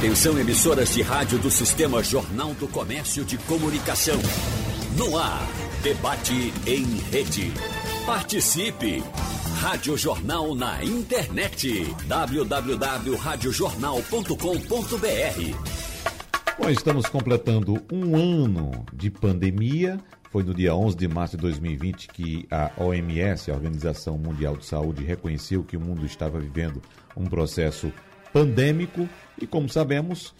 Atenção emissoras de rádio do Sistema Jornal do Comércio de Comunicação. No ar, debate em rede. Participe! Rádio Jornal na internet. www.radiojornal.com.br Bom, estamos completando um ano de pandemia. Foi no dia 11 de março de 2020 que a OMS, a Organização Mundial de Saúde, reconheceu que o mundo estava vivendo um processo pandêmico e, como sabemos,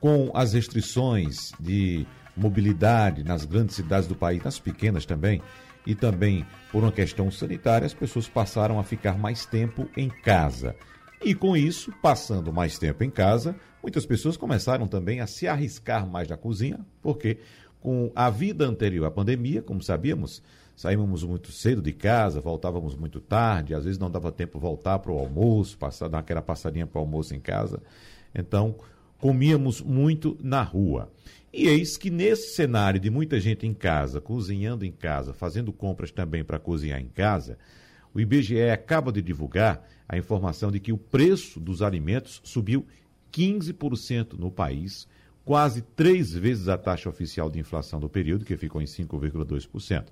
com as restrições de mobilidade nas grandes cidades do país, nas pequenas também, e também por uma questão sanitária, as pessoas passaram a ficar mais tempo em casa. E com isso, passando mais tempo em casa, muitas pessoas começaram também a se arriscar mais na cozinha, porque com a vida anterior à pandemia, como sabíamos, saímos muito cedo de casa, voltávamos muito tarde, às vezes não dava tempo voltar para o almoço, passar, dar aquela passadinha para o almoço em casa. Então, comíamos muito na rua. E eis que nesse cenário de muita gente em casa, cozinhando em casa, fazendo compras também para cozinhar em casa, o IBGE acaba de divulgar a informação de que o preço dos alimentos subiu 15% no país, quase três vezes a taxa oficial de inflação do período, que ficou em 5,2%.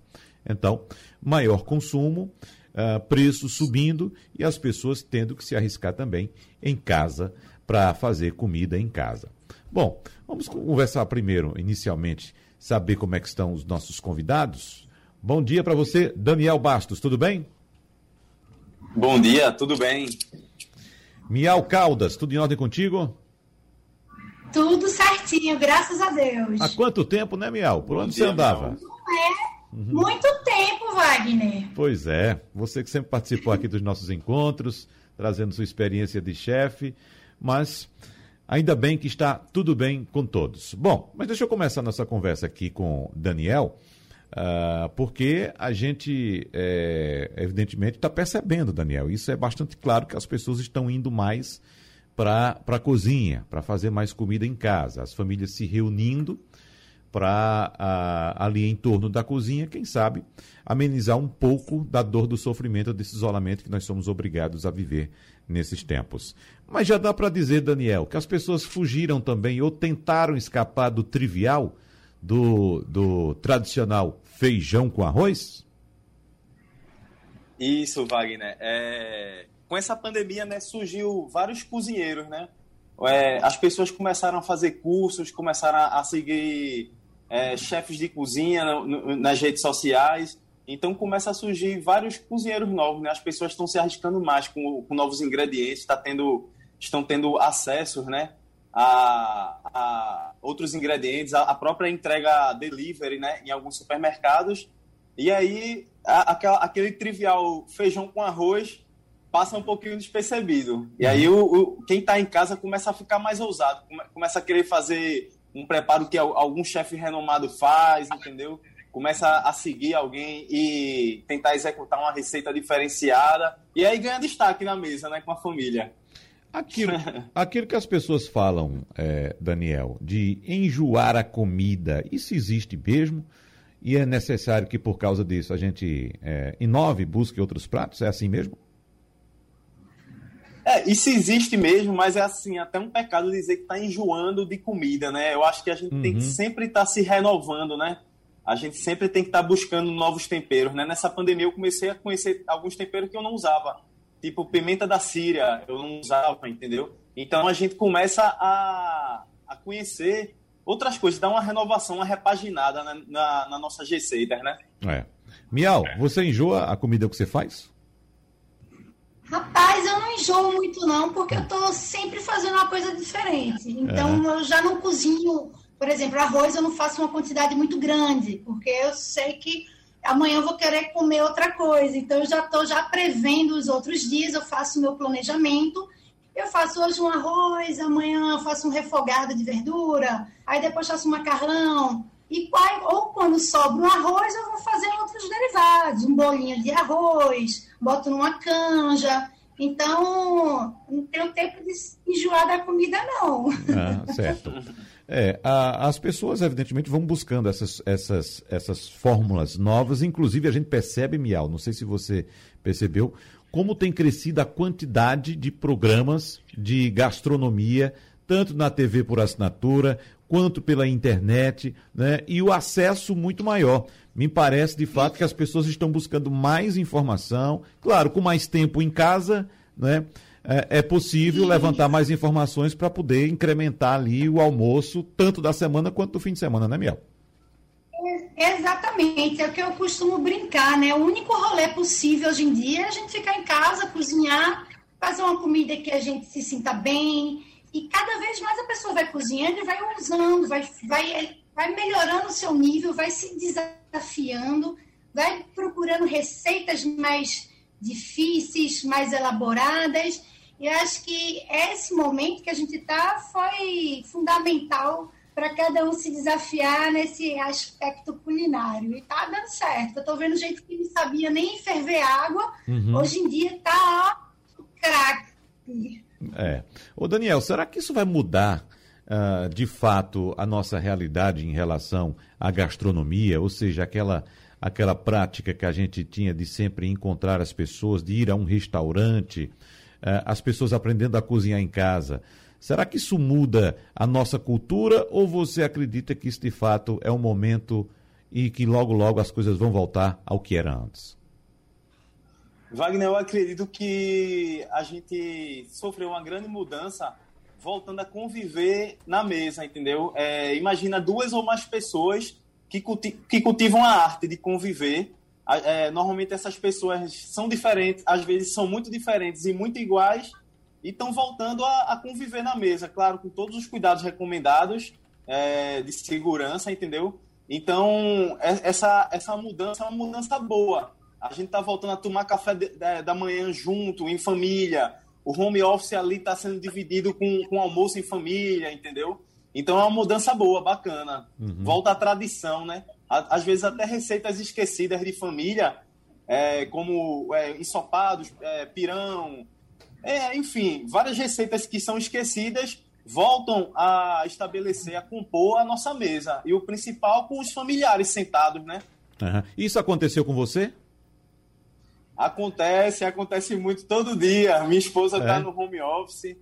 Então, maior consumo, uh, preço subindo e as pessoas tendo que se arriscar também em casa para fazer comida em casa. Bom, vamos conversar primeiro, inicialmente, saber como é que estão os nossos convidados. Bom dia para você, Daniel Bastos, tudo bem? Bom dia, tudo bem. Miau Caldas, tudo em ordem contigo? Tudo certinho, graças a Deus. Há quanto tempo, né, Miau? Por Bom onde dia, você andava? É Uhum. Muito tempo, Wagner. Pois é, você que sempre participou aqui dos nossos encontros, trazendo sua experiência de chefe, mas ainda bem que está tudo bem com todos. Bom, mas deixa eu começar nossa conversa aqui com Daniel, uh, porque a gente, é, evidentemente, está percebendo, Daniel, isso é bastante claro que as pessoas estão indo mais para a cozinha, para fazer mais comida em casa, as famílias se reunindo para ali em torno da cozinha, quem sabe, amenizar um pouco da dor do sofrimento desse isolamento que nós somos obrigados a viver nesses tempos. Mas já dá para dizer, Daniel, que as pessoas fugiram também ou tentaram escapar do trivial, do, do tradicional feijão com arroz? Isso, Wagner. É... Com essa pandemia, né, surgiu vários cozinheiros, né? É, as pessoas começaram a fazer cursos, começaram a, a seguir é, chefes de cozinha no, nas redes sociais. Então começa a surgir vários cozinheiros novos, né? As pessoas estão se arriscando mais com, com novos ingredientes, tá tendo, estão tendo acesso, né? A, a outros ingredientes, a, a, própria entrega delivery, né? Em alguns supermercados. E aí a, aquela, aquele trivial feijão com arroz passa um pouquinho despercebido. E aí o, o quem está em casa começa a ficar mais ousado, começa a querer fazer um preparo que algum chefe renomado faz, entendeu? Começa a seguir alguém e tentar executar uma receita diferenciada e aí ganha destaque na mesa, né, com a família. Aquilo, aquilo que as pessoas falam, é, Daniel, de enjoar a comida, isso existe mesmo? E é necessário que, por causa disso, a gente é, inove, busque outros pratos? É assim mesmo? É, isso existe mesmo, mas é assim, até um pecado dizer que está enjoando de comida, né? Eu acho que a gente uhum. tem que uhum. sempre estar tá se renovando, né? A gente sempre tem que estar tá buscando novos temperos, né? Nessa pandemia eu comecei a conhecer alguns temperos que eu não usava, tipo pimenta da Síria, eu não usava, entendeu? Então a gente começa a, a conhecer outras coisas, dá uma renovação, uma repaginada na, na, na nossa receita, né? É. Miau, você enjoa a comida que você faz? Rapaz, eu não enjoo muito não, porque eu tô sempre fazendo uma coisa diferente. Então, é. eu já não cozinho, por exemplo, arroz eu não faço uma quantidade muito grande, porque eu sei que amanhã eu vou querer comer outra coisa. Então, eu já estou já prevendo os outros dias, eu faço meu planejamento. Eu faço hoje um arroz, amanhã eu faço um refogado de verdura, aí depois faço um macarrão. E ou quando sobra um arroz, eu vou fazer outros derivados, um bolinho de arroz, boto numa canja. Então, não tenho tempo de enjoar da comida, não. Ah, certo. É, a, as pessoas, evidentemente, vão buscando essas, essas, essas fórmulas novas. Inclusive, a gente percebe, Miau, não sei se você percebeu, como tem crescido a quantidade de programas de gastronomia tanto na TV por assinatura, quanto pela internet, né? E o acesso muito maior. Me parece, de fato, que as pessoas estão buscando mais informação, claro, com mais tempo em casa, né? É, é possível levantar mais informações para poder incrementar ali o almoço, tanto da semana quanto do fim de semana, né, Miel? Exatamente, é o que eu costumo brincar, né? O único rolê possível hoje em dia é a gente ficar em casa, cozinhar, fazer uma comida que a gente se sinta bem. E cada vez mais a pessoa vai cozinhando e vai usando, vai, vai, vai melhorando o seu nível, vai se desafiando, vai procurando receitas mais difíceis, mais elaboradas. E acho que esse momento que a gente está foi fundamental para cada um se desafiar nesse aspecto culinário. E tá dando certo. Eu tô vendo gente que não sabia nem ferver água, uhum. hoje em dia tá craque. É. Ô Daniel, será que isso vai mudar uh, de fato a nossa realidade em relação à gastronomia? Ou seja, aquela, aquela prática que a gente tinha de sempre encontrar as pessoas, de ir a um restaurante, uh, as pessoas aprendendo a cozinhar em casa. Será que isso muda a nossa cultura ou você acredita que isso de fato é um momento e que logo, logo as coisas vão voltar ao que era antes? Wagner, eu acredito que a gente sofreu uma grande mudança voltando a conviver na mesa, entendeu? É, imagina duas ou mais pessoas que, culti que cultivam a arte de conviver. É, normalmente essas pessoas são diferentes, às vezes são muito diferentes e muito iguais, e estão voltando a, a, conviver na mesa, claro, com todos os cuidados recomendados é, de segurança, entendeu? Então, é, essa, essa mudança é uma mudança boa. A gente está voltando a tomar café de, de, da manhã junto, em família. O home office ali está sendo dividido com, com almoço em família, entendeu? Então é uma mudança boa, bacana. Uhum. Volta à tradição, né? Às vezes até receitas esquecidas de família, é, como é, ensopados, é, pirão, é, enfim, várias receitas que são esquecidas voltam a estabelecer, a compor a nossa mesa. E o principal com os familiares sentados, né? Uhum. Isso aconteceu com você? Acontece, acontece muito todo dia. Minha esposa está é. no home office,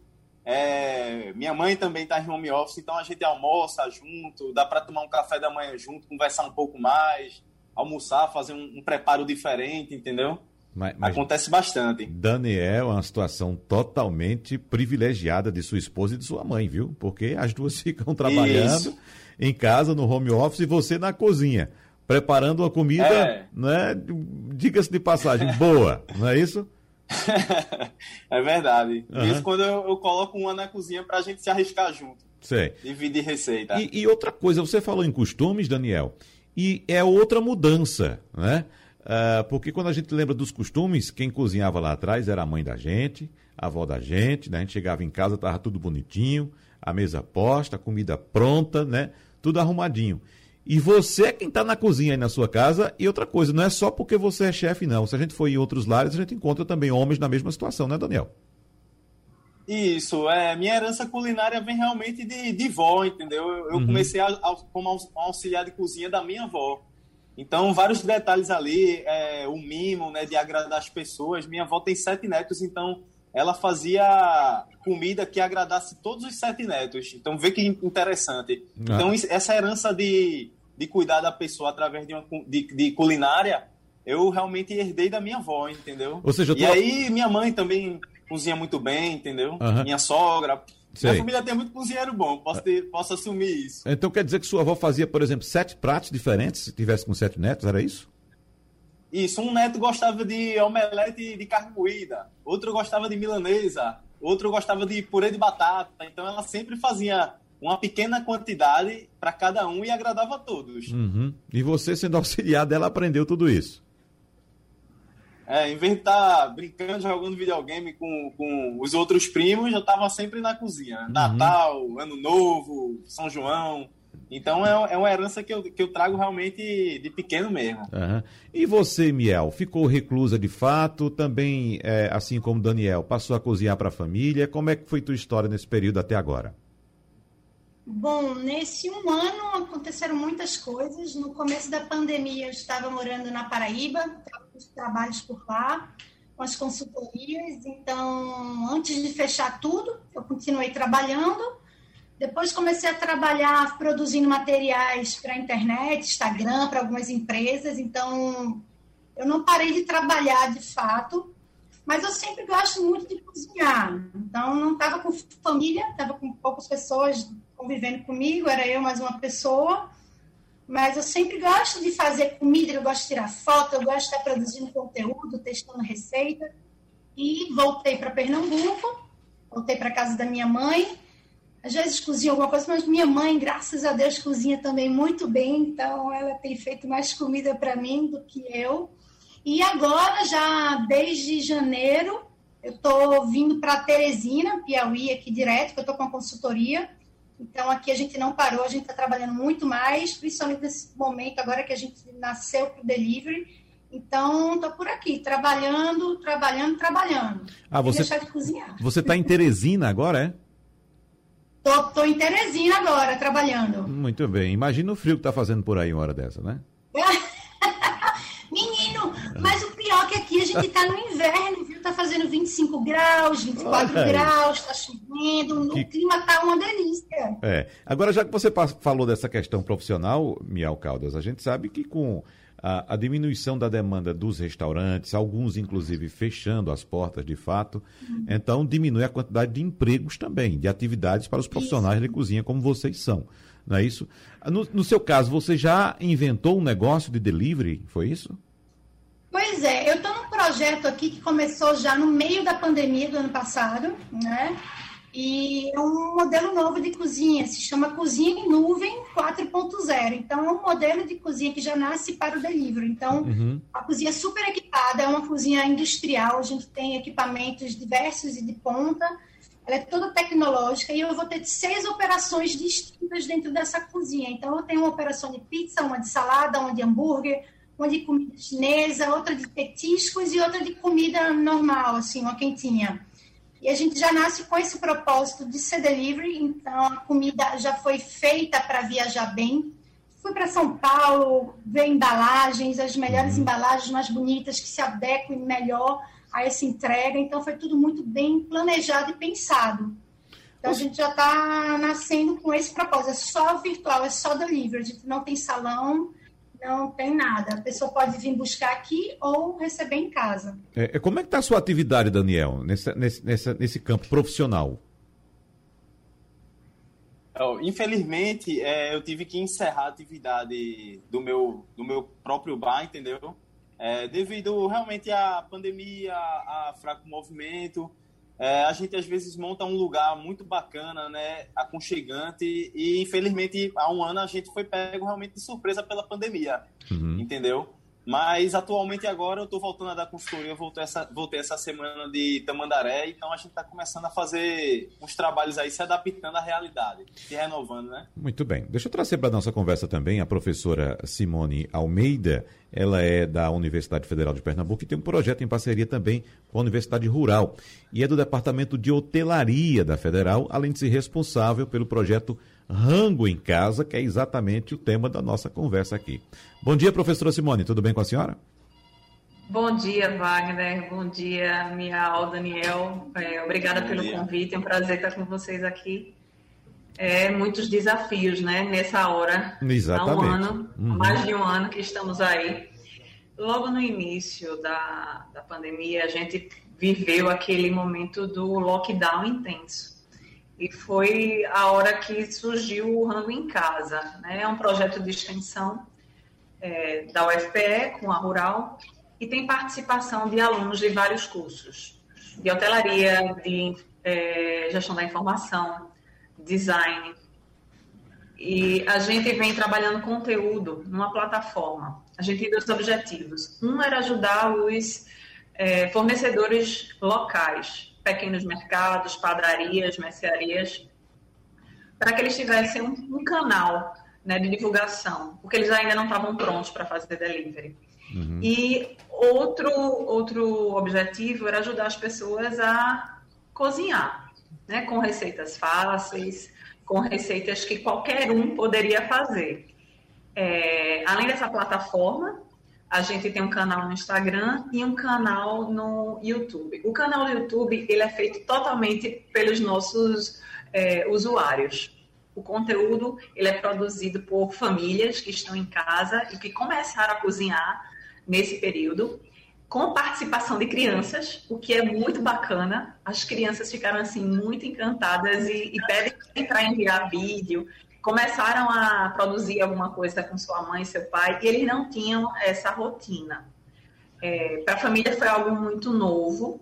é, minha mãe também está em home office, então a gente almoça junto, dá para tomar um café da manhã junto, conversar um pouco mais, almoçar, fazer um, um preparo diferente, entendeu? Mas, mas Acontece bastante. Daniel é uma situação totalmente privilegiada de sua esposa e de sua mãe, viu? Porque as duas ficam trabalhando Isso. em casa, no home office, e você na cozinha, preparando uma comida, é. né? Diga-se de passagem, boa, não é isso? é verdade. Uhum. Isso quando eu, eu, coloco uma na cozinha para a gente se arriscar junto. Sei. Dividir receita. E, e outra coisa, você falou em costumes, Daniel, e é outra mudança, né? Uh, porque quando a gente lembra dos costumes, quem cozinhava lá atrás era a mãe da gente, a avó da gente, né? A gente chegava em casa, estava tudo bonitinho, a mesa posta, a comida pronta, né? Tudo arrumadinho. E você é quem está na cozinha aí na sua casa. E outra coisa, não é só porque você é chefe, não. Se a gente for em outros lares, a gente encontra também homens na mesma situação, né, Daniel? Isso, é, minha herança culinária vem realmente de, de vó, entendeu? Eu, eu uhum. comecei a, a, como auxiliar de cozinha da minha avó. Então, vários detalhes ali, é, o mimo, né, de agradar as pessoas. Minha avó tem sete netos, então ela fazia comida que agradasse todos os sete netos. Então, vê que interessante. Ah. Então, essa herança de, de cuidar da pessoa através de, uma, de, de culinária, eu realmente herdei da minha avó, entendeu? Ou seja, tô... E aí, minha mãe também cozinha muito bem, entendeu? Uhum. Minha sogra. Sei. Minha família tem muito cozinheiro bom, posso, ter, posso assumir isso. Então quer dizer que sua avó fazia, por exemplo, sete pratos diferentes, se tivesse com sete netos, era isso? Isso, um neto gostava de omelete de carne moída, outro gostava de milanesa, outro gostava de purê de batata. Então ela sempre fazia uma pequena quantidade para cada um e agradava a todos. Uhum. E você, sendo auxiliar dela, aprendeu tudo isso? É, em vez de estar tá brincando, jogando videogame com, com os outros primos, eu estava sempre na cozinha. Uhum. Natal, Ano Novo, São João. Então é, é uma herança que eu, que eu trago realmente de pequeno mesmo. Uhum. E você, Miel, ficou reclusa de fato? Também, é, assim como Daniel, passou a cozinhar para a família? Como é que foi tua história nesse período até agora? Bom, nesse um ano aconteceram muitas coisas. No começo da pandemia, eu estava morando na Paraíba, os trabalhos por lá, com as consultorias. Então, antes de fechar tudo, eu continuei trabalhando. Depois comecei a trabalhar produzindo materiais para a internet, Instagram, para algumas empresas. Então, eu não parei de trabalhar de fato, mas eu sempre gosto muito de cozinhar. Então, não estava com família, estava com poucas pessoas convivendo comigo, era eu mais uma pessoa. Mas eu sempre gosto de fazer comida, eu gosto de tirar foto, eu gosto de estar produzindo conteúdo, testando receita. E voltei para Pernambuco, voltei para casa da minha mãe. Às vezes cozinho alguma coisa, mas minha mãe, graças a Deus, cozinha também muito bem, então ela tem feito mais comida para mim do que eu. E agora, já desde janeiro, eu estou vindo para Teresina, Piauí, aqui direto, que eu estou com a consultoria. Então, aqui a gente não parou, a gente está trabalhando muito mais, principalmente nesse momento agora que a gente nasceu para o delivery. Então, estou por aqui, trabalhando, trabalhando, trabalhando. Ah, você, deixar de cozinhar. Você está em Teresina agora, é? Tô, tô em Teresina agora, trabalhando. Muito bem. Imagina o frio que tá fazendo por aí uma hora dessa, né? Menino, mas o pior é que aqui a gente tá no inverno, viu? Tá fazendo 25 graus, 24 graus, tá chovendo, o que... clima tá uma delícia. É. Agora, já que você falou dessa questão profissional, Miau Caldas, a gente sabe que com a, a, diminuição da demanda dos restaurantes, alguns inclusive fechando as portas de fato. Uhum. Então, diminui a quantidade de empregos também, de atividades para os profissionais isso. de cozinha, como vocês são. Não é isso? No, no seu caso, você já inventou um negócio de delivery? Foi isso? Pois é, eu estou num projeto aqui que começou já no meio da pandemia do ano passado, né? E é um modelo novo de cozinha, se chama Cozinha em Nuvem 4.0. Então, é um modelo de cozinha que já nasce para o delivery. Então, uhum. a cozinha é super equipada, é uma cozinha industrial, a gente tem equipamentos diversos e de ponta, ela é toda tecnológica e eu vou ter seis operações distintas dentro dessa cozinha. Então, eu tenho uma operação de pizza, uma de salada, uma de hambúrguer, uma de comida chinesa, outra de petiscos e outra de comida normal, assim, uma quentinha. E a gente já nasce com esse propósito de ser delivery, então a comida já foi feita para viajar bem. Fui para São Paulo ver embalagens, as melhores uhum. embalagens mais bonitas que se adequem melhor a essa entrega. Então foi tudo muito bem planejado e pensado. Então a gente já está nascendo com esse propósito. É só virtual, é só delivery. A gente não tem salão, não tem nada. A pessoa pode vir buscar aqui ou receber em casa. É, é como é que está a sua atividade, Daniel, nesse, nesse, nesse campo profissional? Infelizmente, é, eu tive que encerrar a atividade do meu, do meu próprio bar, entendeu? É, devido realmente à pandemia, a fraco movimento. É, a gente às vezes monta um lugar muito bacana, né, aconchegante, e infelizmente há um ano a gente foi pego realmente de surpresa pela pandemia, uhum. entendeu? Mas atualmente agora eu estou voltando a dar consultoria, voltei essa, voltei essa semana de Tamandaré, então a gente está começando a fazer uns trabalhos aí, se adaptando à realidade, se renovando, né? Muito bem. Deixa eu trazer para a nossa conversa também a professora Simone Almeida, ela é da Universidade Federal de Pernambuco e tem um projeto em parceria também com a Universidade Rural e é do Departamento de Hotelaria da Federal, além de ser responsável pelo projeto rango em casa, que é exatamente o tema da nossa conversa aqui. Bom dia, professora Simone, tudo bem com a senhora? Bom dia, Wagner. Bom dia, Miau, Daniel. É, obrigada Bom pelo dia. convite. É um prazer estar com vocês aqui. É, muitos desafios, né? Nessa hora. Exatamente. Há um ano, uhum. mais de um ano que estamos aí. Logo no início da, da pandemia, a gente viveu aquele momento do lockdown intenso. E foi a hora que surgiu o Rango em Casa. Né? É um projeto de extensão é, da UFPE com a Rural e tem participação de alunos de vários cursos, de hotelaria, de é, gestão da informação, design. E a gente vem trabalhando conteúdo numa plataforma. A gente tem dois objetivos. Um era ajudar os é, fornecedores locais pequenos mercados, padarias, mercearias, para que eles tivessem um, um canal né, de divulgação, porque eles ainda não estavam prontos para fazer delivery. Uhum. E outro, outro objetivo era ajudar as pessoas a cozinhar, né, com receitas fáceis, com receitas que qualquer um poderia fazer. É, além dessa plataforma, a gente tem um canal no Instagram e um canal no YouTube. O canal do YouTube ele é feito totalmente pelos nossos é, usuários. o conteúdo ele é produzido por famílias que estão em casa e que começaram a cozinhar nesse período, com participação de crianças, o que é muito bacana. As crianças ficaram assim muito encantadas e, e pedem para enviar vídeo. Começaram a produzir alguma coisa com sua mãe e seu pai e eles não tinham essa rotina. É, para a família foi algo muito novo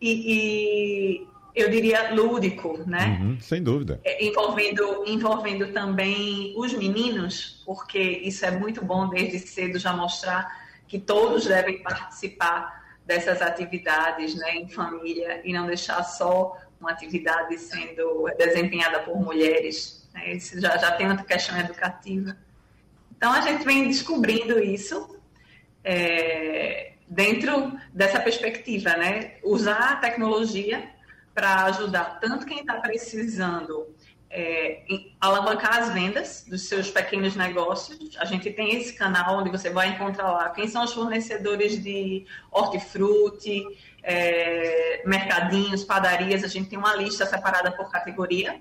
e, e eu diria, lúdico, né? Uhum, sem dúvida. É, envolvendo, envolvendo também os meninos, porque isso é muito bom desde cedo já mostrar que todos devem participar dessas atividades né, em família e não deixar só uma atividade sendo desempenhada por mulheres. Né? Já, já tem outra questão educativa. Então, a gente vem descobrindo isso é, dentro dessa perspectiva, né? Usar a tecnologia para ajudar tanto quem está precisando é, alavancar as vendas dos seus pequenos negócios. A gente tem esse canal onde você vai encontrar lá quem são os fornecedores de hortifruti, é, mercadinhos, padarias. A gente tem uma lista separada por categoria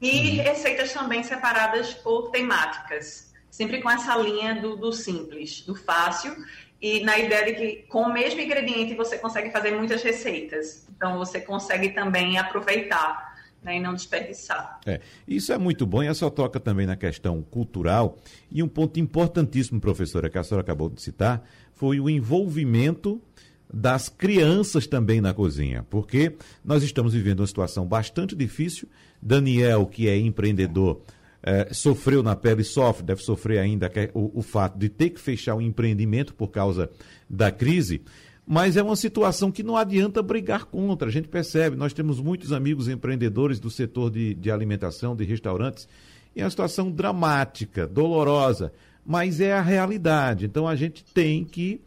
e uhum. receitas também separadas por temáticas, sempre com essa linha do, do simples, do fácil e na ideia de que com o mesmo ingrediente você consegue fazer muitas receitas. Então você consegue também aproveitar né, e não desperdiçar. É, isso é muito bom e a senhora toca também na questão cultural. E um ponto importantíssimo, professora, que a senhora acabou de citar, foi o envolvimento das crianças também na cozinha, porque nós estamos vivendo uma situação bastante difícil. Daniel, que é empreendedor, é, sofreu na pele, sofre, deve sofrer ainda o, o fato de ter que fechar o empreendimento por causa da crise mas é uma situação que não adianta brigar contra. A gente percebe, nós temos muitos amigos empreendedores do setor de, de alimentação, de restaurantes, e é uma situação dramática, dolorosa, mas é a realidade. Então a gente tem que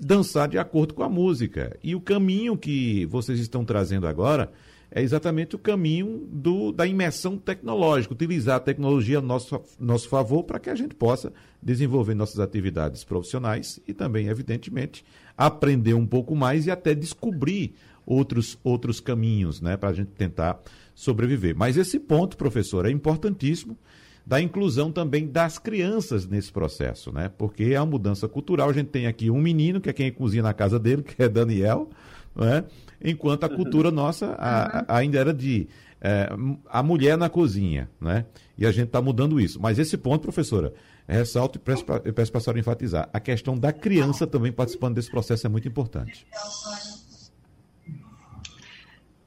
dançar de acordo com a música. E o caminho que vocês estão trazendo agora é exatamente o caminho do, da imersão tecnológica, utilizar a tecnologia a nosso, nosso favor para que a gente possa desenvolver nossas atividades profissionais e também, evidentemente, aprender um pouco mais e até descobrir outros, outros caminhos né, para a gente tentar sobreviver. Mas esse ponto, professor, é importantíssimo da inclusão também das crianças nesse processo, né? Porque é uma mudança cultural. A gente tem aqui um menino, que é quem cozinha na casa dele, que é Daniel, né? enquanto a cultura nossa a, a, ainda era de é, a mulher na cozinha, né? E a gente está mudando isso. Mas esse ponto, professora, ressalto e peço para a senhora enfatizar. A questão da criança também participando desse processo é muito importante.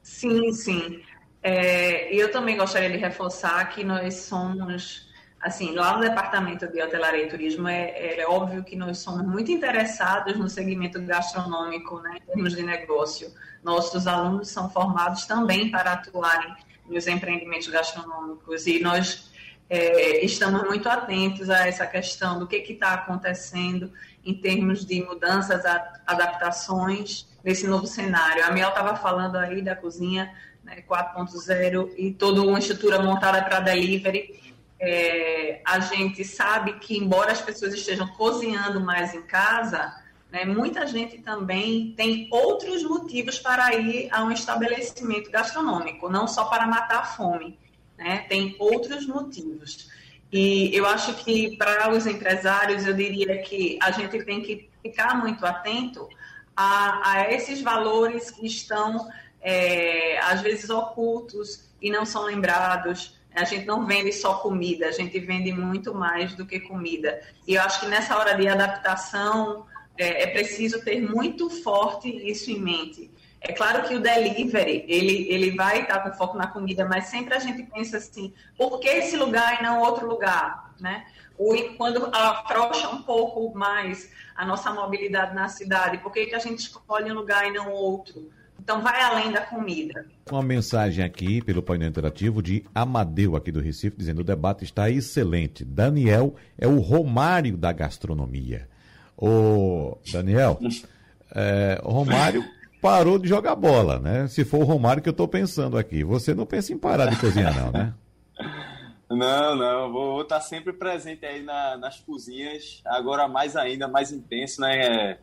Sim, sim. É, eu também gostaria de reforçar que nós somos assim, lá no departamento de hotelaria e turismo, é, é, óbvio que nós somos muito interessados no segmento gastronômico, né, em termos de negócio. Nossos alunos são formados também para atuarem nos empreendimentos gastronômicos e nós é, estamos muito atentos a essa questão do que está acontecendo em termos de mudanças, adaptações nesse novo cenário. A Miel estava falando aí da cozinha né, 4.0 e toda uma estrutura montada para delivery é, a gente sabe que, embora as pessoas estejam cozinhando mais em casa, né, muita gente também tem outros motivos para ir a um estabelecimento gastronômico, não só para matar a fome. Né, tem outros motivos. E eu acho que para os empresários, eu diria que a gente tem que ficar muito atento a, a esses valores que estão, é, às vezes, ocultos e não são lembrados a gente não vende só comida, a gente vende muito mais do que comida. E eu acho que nessa hora de adaptação é, é preciso ter muito forte isso em mente. É claro que o delivery, ele, ele vai estar com foco na comida, mas sempre a gente pensa assim, por que esse lugar e não outro lugar, né? Ou quando afrouxa um pouco mais a nossa mobilidade na cidade, por que, que a gente escolhe um lugar e não outro? Então, vai além da comida. Uma mensagem aqui pelo painel interativo de Amadeu, aqui do Recife, dizendo o debate está excelente. Daniel é o Romário da gastronomia. Ô, Daniel, é, o Romário parou de jogar bola, né? Se for o Romário que eu estou pensando aqui. Você não pensa em parar de cozinhar, não, né? Não, não, vou estar sempre presente aí na, nas cozinhas, agora mais ainda, mais intenso, né?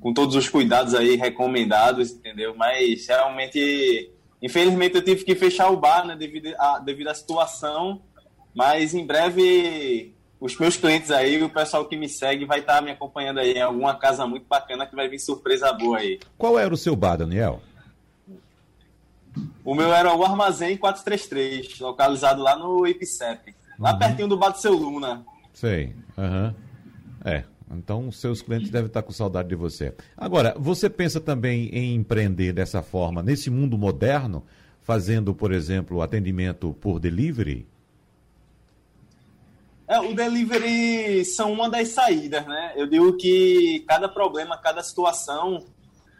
Com todos os cuidados aí recomendados, entendeu? Mas realmente, infelizmente, eu tive que fechar o bar, né, devido à, devido à situação. Mas em breve, os meus clientes aí, o pessoal que me segue, vai estar tá me acompanhando aí em alguma casa muito bacana que vai vir surpresa boa aí. Qual era o seu bar, Daniel? O meu era o Armazém 433, localizado lá no IPCEP, lá uhum. pertinho do Bar do Seu Luna. Sei, aham. Uhum. É, então, seus clientes devem estar com saudade de você. Agora, você pensa também em empreender dessa forma, nesse mundo moderno, fazendo, por exemplo, atendimento por delivery? É, o delivery são uma das saídas, né? Eu digo que cada problema, cada situação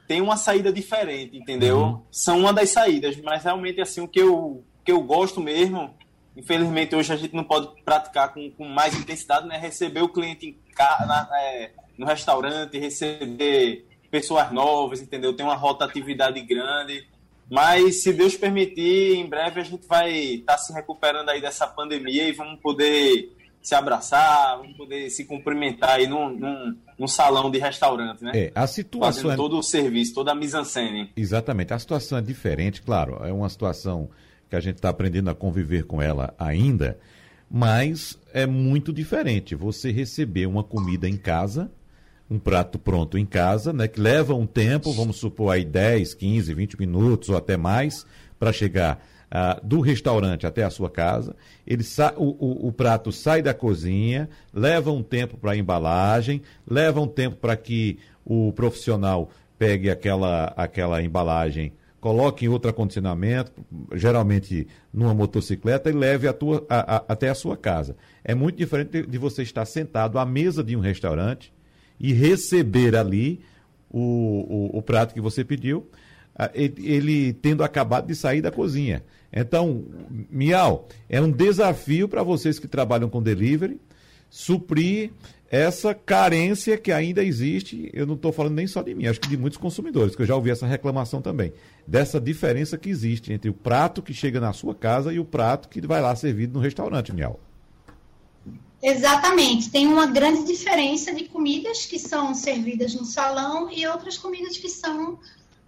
tem uma saída diferente, entendeu? Uhum. São uma das saídas, mas realmente assim o que eu, que eu gosto mesmo, infelizmente hoje a gente não pode praticar com, com mais intensidade, né? Receber o cliente em, na, é, no restaurante, receber pessoas novas, entendeu? Tem uma rotatividade grande. Mas se Deus permitir, em breve a gente vai estar tá se recuperando aí dessa pandemia e vamos poder se abraçar, vamos poder se cumprimentar aí num, num, num salão de restaurante, né? É, a situação Fazendo é... todo o serviço, toda a mise-en-scène. Exatamente. A situação é diferente, claro. É uma situação que a gente está aprendendo a conviver com ela ainda, mas é muito diferente você receber uma comida em casa, um prato pronto em casa, né, que leva um tempo, vamos supor aí 10, 15, 20 minutos ou até mais, para chegar ah, do restaurante até a sua casa. Ele o, o, o, prato sai da cozinha, leva um tempo para a embalagem, leva um tempo para que o profissional pegue aquela, aquela embalagem, coloque em outro acondicionamento, geralmente numa motocicleta, e leve a tua, a, a, até a sua casa. É muito diferente de, você estar sentado à mesa de um restaurante e receber ali o, o, o prato que você pediu, ele tendo acabado de sair da cozinha. Então, Miau, é um desafio para vocês que trabalham com delivery suprir essa carência que ainda existe. Eu não estou falando nem só de mim, acho que de muitos consumidores, que eu já ouvi essa reclamação também, dessa diferença que existe entre o prato que chega na sua casa e o prato que vai lá servido no restaurante, Miau. Exatamente. Tem uma grande diferença de comidas que são servidas no salão e outras comidas que são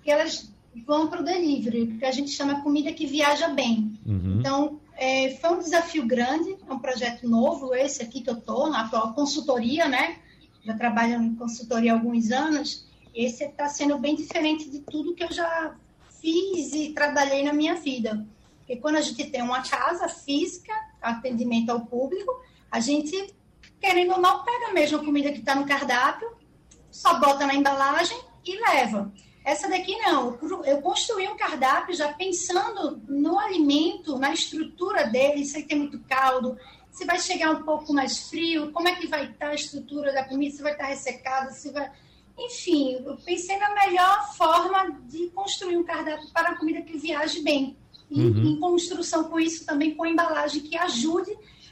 que elas vão para o delivery, que a gente chama comida que viaja bem. Uhum. Então, é, foi um desafio grande, é um projeto novo, esse aqui que eu estou, na atual consultoria, né? Já trabalho em consultoria há alguns anos. Esse está sendo bem diferente de tudo que eu já fiz e trabalhei na minha vida. Porque quando a gente tem uma casa física, atendimento ao público, a gente, querendo ou não, pega mesmo a comida que está no cardápio, só bota na embalagem e leva. Essa daqui não. Eu construí um cardápio já pensando no alimento, na estrutura dele, se tem muito caldo, se vai chegar um pouco mais frio, como é que vai estar a estrutura da comida, se vai estar ressecada, se vai. Enfim, eu pensei na melhor forma de construir um cardápio para a comida que viaje bem. E uhum. em construção com isso também com embalagem que ajude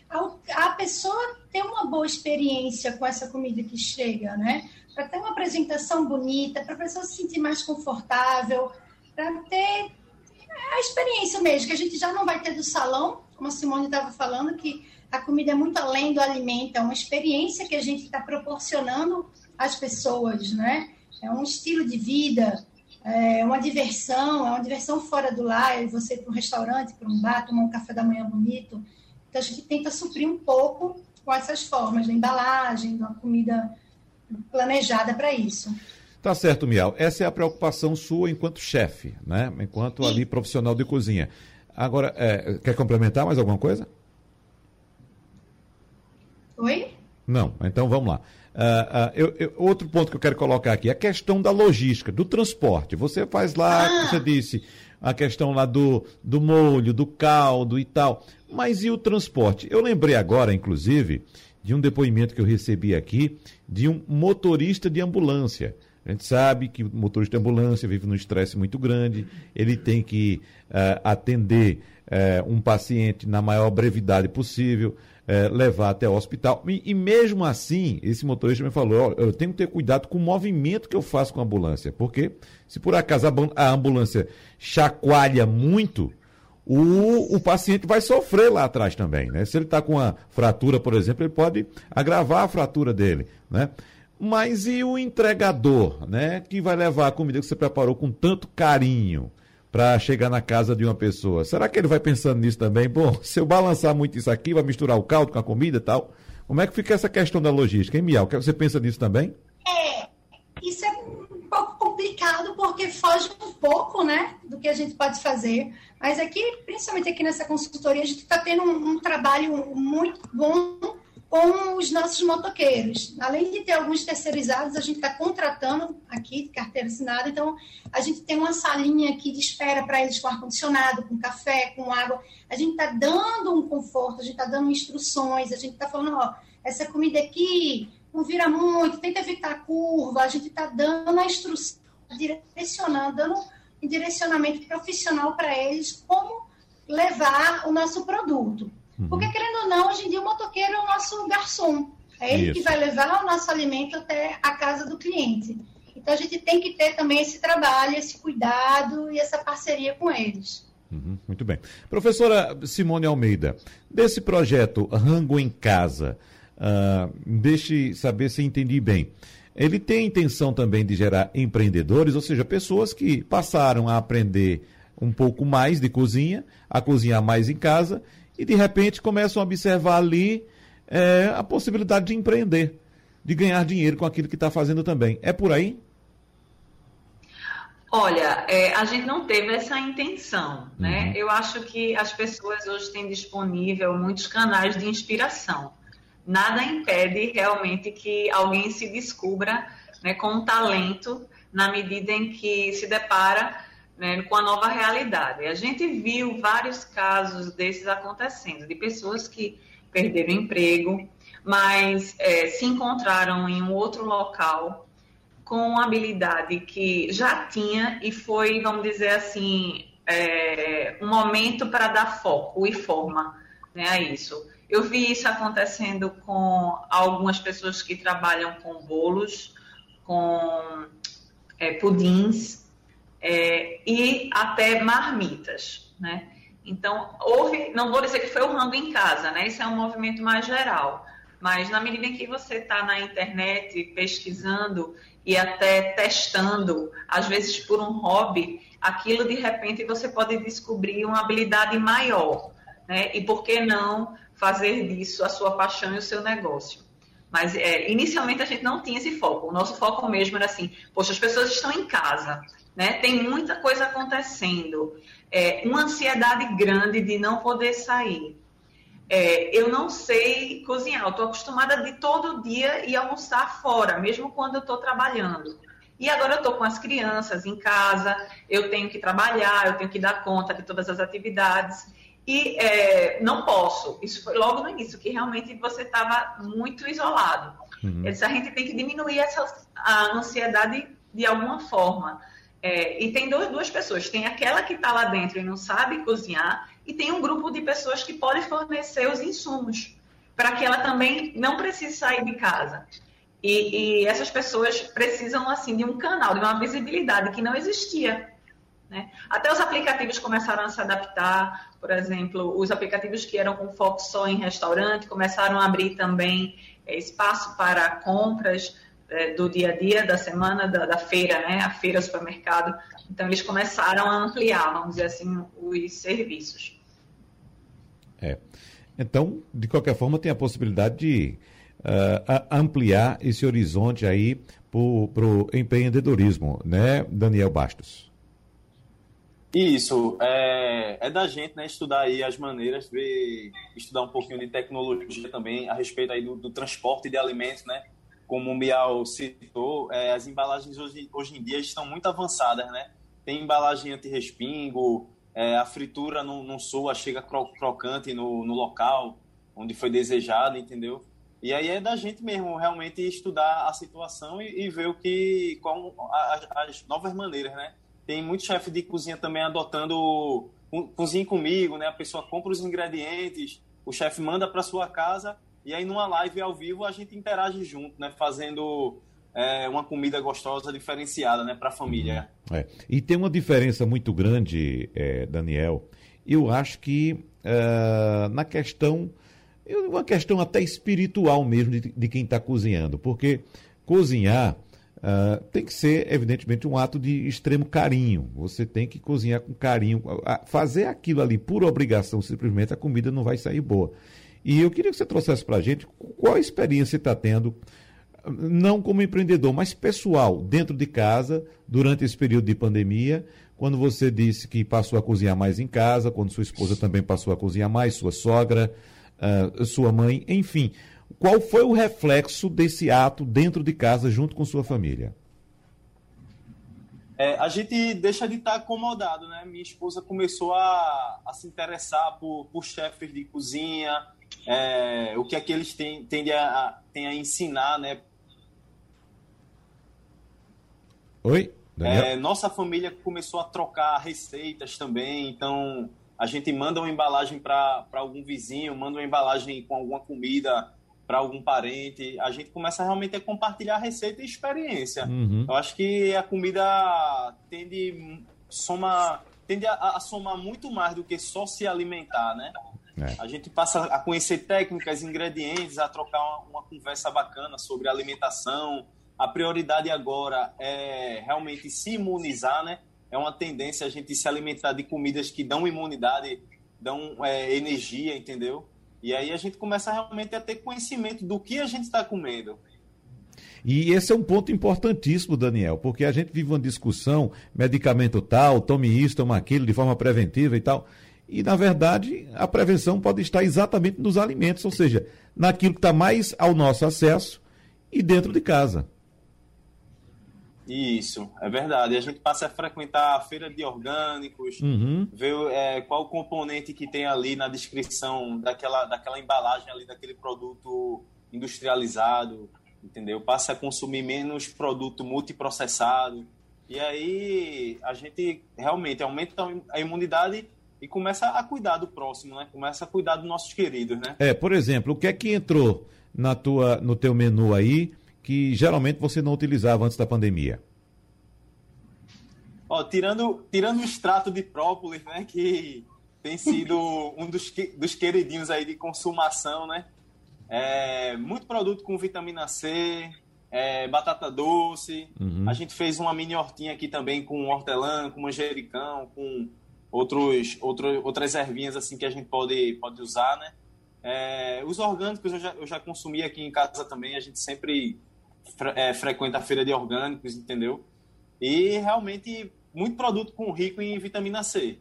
a, a pessoa ter uma boa experiência com essa comida que chega, né? Para ter uma apresentação bonita, para a pessoa se sentir mais confortável, para ter a experiência mesmo, que a gente já não vai ter do salão, como a Simone estava falando, que a comida é muito além do alimento, é uma experiência que a gente está proporcionando às pessoas, né? É um estilo de vida, é uma diversão, é uma diversão fora do lar, você ir para um restaurante, para um bar, tomar um café da manhã bonito. Então a gente tenta suprir um pouco com essas formas, da embalagem, da comida planejada para isso. Tá certo, Miau. Essa é a preocupação sua enquanto chefe, né? Enquanto ali profissional de cozinha. Agora, é, quer complementar mais alguma coisa? Oi? Não, então vamos lá. Uh, uh, eu, eu, outro ponto que eu quero colocar aqui, a questão da logística, do transporte. Você faz lá, ah. você disse, a questão lá do, do molho, do caldo e tal. Mas e o transporte? Eu lembrei agora, inclusive, de um depoimento que eu recebi aqui de um motorista de ambulância. A gente sabe que o motorista de ambulância vive num estresse muito grande, ele tem que uh, atender uh, um paciente na maior brevidade possível, uh, levar até o hospital. E, e, mesmo assim, esse motorista me falou: oh, eu tenho que ter cuidado com o movimento que eu faço com a ambulância, porque se por acaso a ambulância chacoalha muito, o, o paciente vai sofrer lá atrás também. Né? Se ele está com uma fratura, por exemplo, ele pode agravar a fratura dele. Né? Mas e o entregador, né? Que vai levar a comida que você preparou com tanto carinho para chegar na casa de uma pessoa. Será que ele vai pensando nisso também? Bom, se eu balançar muito isso aqui, vai misturar o caldo com a comida e tal. Como é que fica essa questão da logística, hein, Miau? Você pensa nisso também? É, isso é pouco complicado porque foge um pouco, né, do que a gente pode fazer. Mas aqui, principalmente aqui nessa consultoria, a gente está tendo um, um trabalho muito bom com os nossos motoqueiros. Além de ter alguns terceirizados, a gente está contratando aqui, carteira assinada, então a gente tem uma salinha aqui de espera para eles com ar-condicionado, com café, com água. A gente está dando um conforto, a gente está dando instruções, a gente está falando, ó, essa comida aqui não vira muito, tenta evitar a curva, a gente está dando a instrução, direcionando, dando um direcionamento profissional para eles como levar o nosso produto. Uhum. Porque, querendo ou não, hoje em dia o motoqueiro é o nosso garçom. É ele Isso. que vai levar o nosso alimento até a casa do cliente. Então, a gente tem que ter também esse trabalho, esse cuidado e essa parceria com eles. Uhum, muito bem. Professora Simone Almeida, desse projeto Rango em Casa, uh, deixe saber se entendi bem. Ele tem a intenção também de gerar empreendedores, ou seja, pessoas que passaram a aprender um pouco mais de cozinha, a cozinhar mais em casa e de repente começam a observar ali é, a possibilidade de empreender, de ganhar dinheiro com aquilo que está fazendo também. É por aí? Olha, é, a gente não teve essa intenção, né? Uhum. Eu acho que as pessoas hoje têm disponível muitos canais de inspiração. Nada impede realmente que alguém se descubra né, com um talento na medida em que se depara né, com a nova realidade. A gente viu vários casos desses acontecendo, de pessoas que perderam emprego, mas é, se encontraram em um outro local com habilidade que já tinha e foi, vamos dizer assim, é, um momento para dar foco e forma né, a isso. Eu vi isso acontecendo com algumas pessoas que trabalham com bolos, com é, pudins, é, e até marmitas, né? Então, houve, não vou dizer que foi o rango em casa, né? Isso é um movimento mais geral. Mas na medida em que você está na internet pesquisando e até testando, às vezes por um hobby, aquilo de repente você pode descobrir uma habilidade maior, né? E por que não fazer disso a sua paixão e o seu negócio? Mas é, inicialmente a gente não tinha esse foco. O nosso foco mesmo era assim: poxa, as pessoas estão em casa, né? Tem muita coisa acontecendo, é, uma ansiedade grande de não poder sair. É, eu não sei cozinhar, eu estou acostumada de todo dia ir almoçar fora, mesmo quando eu estou trabalhando. E agora eu estou com as crianças em casa, eu tenho que trabalhar, eu tenho que dar conta de todas as atividades. E é, não posso. Isso foi logo no início, que realmente você estava muito isolado. Uhum. a gente tem que diminuir essa a ansiedade de alguma forma. É, e tem duas, duas pessoas. Tem aquela que está lá dentro e não sabe cozinhar, e tem um grupo de pessoas que pode fornecer os insumos para que ela também não precise sair de casa. E, e, essas pessoas precisam assim de um canal, de uma visibilidade que não existia. Né? Até os aplicativos começaram a se adaptar, por exemplo, os aplicativos que eram com foco só em restaurante começaram a abrir também é, espaço para compras é, do dia a dia, da semana, da, da, feira, né? A feira, supermercado. Então, eles começaram a ampliar, vamos dizer assim, os serviços. É. Então, de qualquer forma, tem a possibilidade de uh, ampliar esse horizonte aí para o empreendedorismo, né, Daniel Bastos? Isso, é, é, da gente né, estudar aí as maneiras, ver, estudar um pouquinho de tecnologia também a respeito aí do, do transporte de alimentos, né? como o Miau citou, é, as embalagens hoje, hoje em dia estão muito avançadas, né? Tem embalagem anti-respingo, é, a fritura não, não soa, chega cro crocante no, no local onde foi desejado, entendeu? E aí é da gente mesmo realmente estudar a situação e, e ver o que, qual as, as, novas maneiras, né? Tem muito chefe de cozinha também adotando cozinha comigo, né? A pessoa compra os ingredientes, o chefe manda para sua casa e aí, numa live ao vivo, a gente interage junto, né? Fazendo é, uma comida gostosa, diferenciada, né? Para a família. É. E tem uma diferença muito grande, é, Daniel. Eu acho que é, na questão, uma questão até espiritual mesmo de, de quem está cozinhando. Porque cozinhar Uh, tem que ser, evidentemente, um ato de extremo carinho. Você tem que cozinhar com carinho. Fazer aquilo ali por obrigação, simplesmente, a comida não vai sair boa. E eu queria que você trouxesse para a gente qual a experiência você está tendo, não como empreendedor, mas pessoal, dentro de casa, durante esse período de pandemia, quando você disse que passou a cozinhar mais em casa, quando sua esposa também passou a cozinhar mais, sua sogra, uh, sua mãe, enfim. Qual foi o reflexo desse ato dentro de casa, junto com sua família? É, a gente deixa de estar acomodado, né? Minha esposa começou a, a se interessar por, por chefes de cozinha, é, o que é que eles têm, tendem a, têm a ensinar, né? Oi? É, nossa família começou a trocar receitas também, então a gente manda uma embalagem para algum vizinho, manda uma embalagem com alguma comida para algum parente, a gente começa realmente a compartilhar receita e experiência. Uhum. Eu acho que a comida tende soma tende a, a, somar muito mais do que só se alimentar, né? É. A gente passa a conhecer técnicas, ingredientes, a trocar uma, uma conversa bacana sobre alimentação. A prioridade agora é realmente se imunizar, né? É uma tendência a gente se alimentar de comidas que dão imunidade, dão é, energia, entendeu? E aí a gente começa realmente a ter conhecimento do que a gente está comendo. E esse é um ponto importantíssimo, Daniel, porque a gente vive uma discussão, medicamento tal, tome isso, tome aquilo, de forma preventiva e tal. E, na verdade, a prevenção pode estar exatamente nos alimentos, ou seja, naquilo que está mais ao nosso acesso e dentro de casa. Isso, é verdade. A gente passa a frequentar a feira de orgânicos, uhum. ver é, qual o componente que tem ali na descrição daquela, daquela embalagem ali, daquele produto industrializado, entendeu? Passa a consumir menos produto multiprocessado. E aí a gente realmente aumenta a imunidade e começa a cuidar do próximo, né? Começa a cuidar dos nossos queridos, né? É, por exemplo, o que é que entrou na tua, no teu menu aí que geralmente você não utilizava antes da pandemia? Ó, tirando, tirando o extrato de própolis, né, que tem sido um dos, dos queridinhos aí de consumação, né? É, muito produto com vitamina C, é, batata doce. Uhum. A gente fez uma mini hortinha aqui também com hortelã, com manjericão, com outros, outro, outras ervinhas assim que a gente pode, pode usar, né? É, os orgânicos eu já, eu já consumi aqui em casa também. A gente sempre fre é, frequenta a feira de orgânicos, entendeu? E realmente muito produto com rico em vitamina C.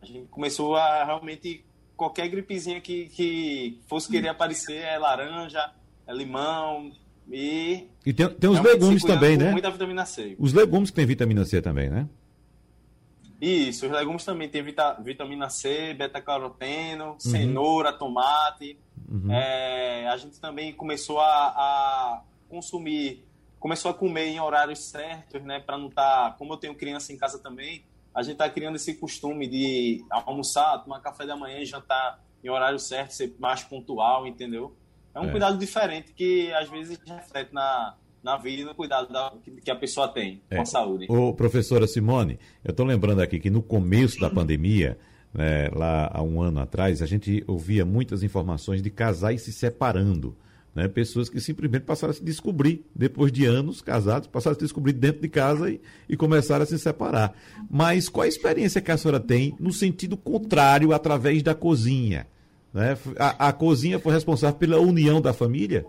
A gente começou a realmente qualquer gripezinha que, que fosse querer aparecer é laranja, é limão e e tem, tem os legumes também, né? Muita vitamina C. Os legumes que tem vitamina C também, né? Isso, os legumes também tem vita, vitamina C, beta-caroteno, uhum. cenoura, tomate. Uhum. É, a gente também começou a, a consumir, começou a comer em horários certos, né? Para não estar, tá, como eu tenho criança em casa também, a gente está criando esse costume de almoçar, tomar café da manhã e jantar em horário certo, ser mais pontual, entendeu? É um é. cuidado diferente que às vezes reflete na, na vida e no cuidado da, que, a pessoa tem com a é. saúde. Ô, professora Simone, eu estou lembrando aqui que no começo da pandemia, né, lá há um ano atrás, a gente ouvia muitas informações de casais se separando. Né? Pessoas que simplesmente passaram a se descobrir, depois de anos casados, passaram a se descobrir dentro de casa e, e começaram a se separar. Mas qual a experiência que a senhora tem no sentido contrário, através da cozinha? Né? A, a cozinha foi responsável pela união da família?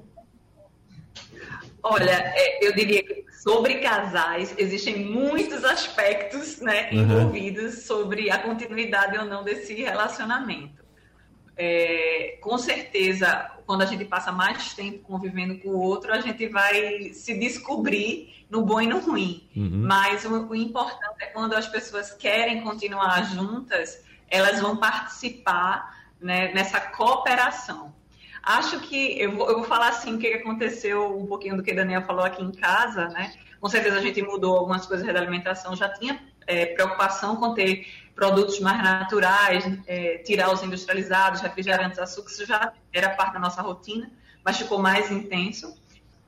Olha, é, eu diria que sobre casais existem muitos aspectos né, envolvidos uhum. sobre a continuidade ou não desse relacionamento é, com certeza, quando a gente passa mais tempo convivendo com o outro, a gente vai se descobrir no bom e no ruim. Uhum. Mas o, o, importante é quando as pessoas querem continuar juntas, elas vão participar né, nessa cooperação. Acho que eu vou, eu vou falar assim o que aconteceu um pouquinho do que a Daniel falou aqui em casa, né? Com certeza a gente mudou algumas coisas da alimentação, já tinha é, preocupação com ter produtos mais naturais, é, tirar os industrializados, refrigerantes, açúcar, isso já era parte da nossa rotina, mas ficou mais intenso.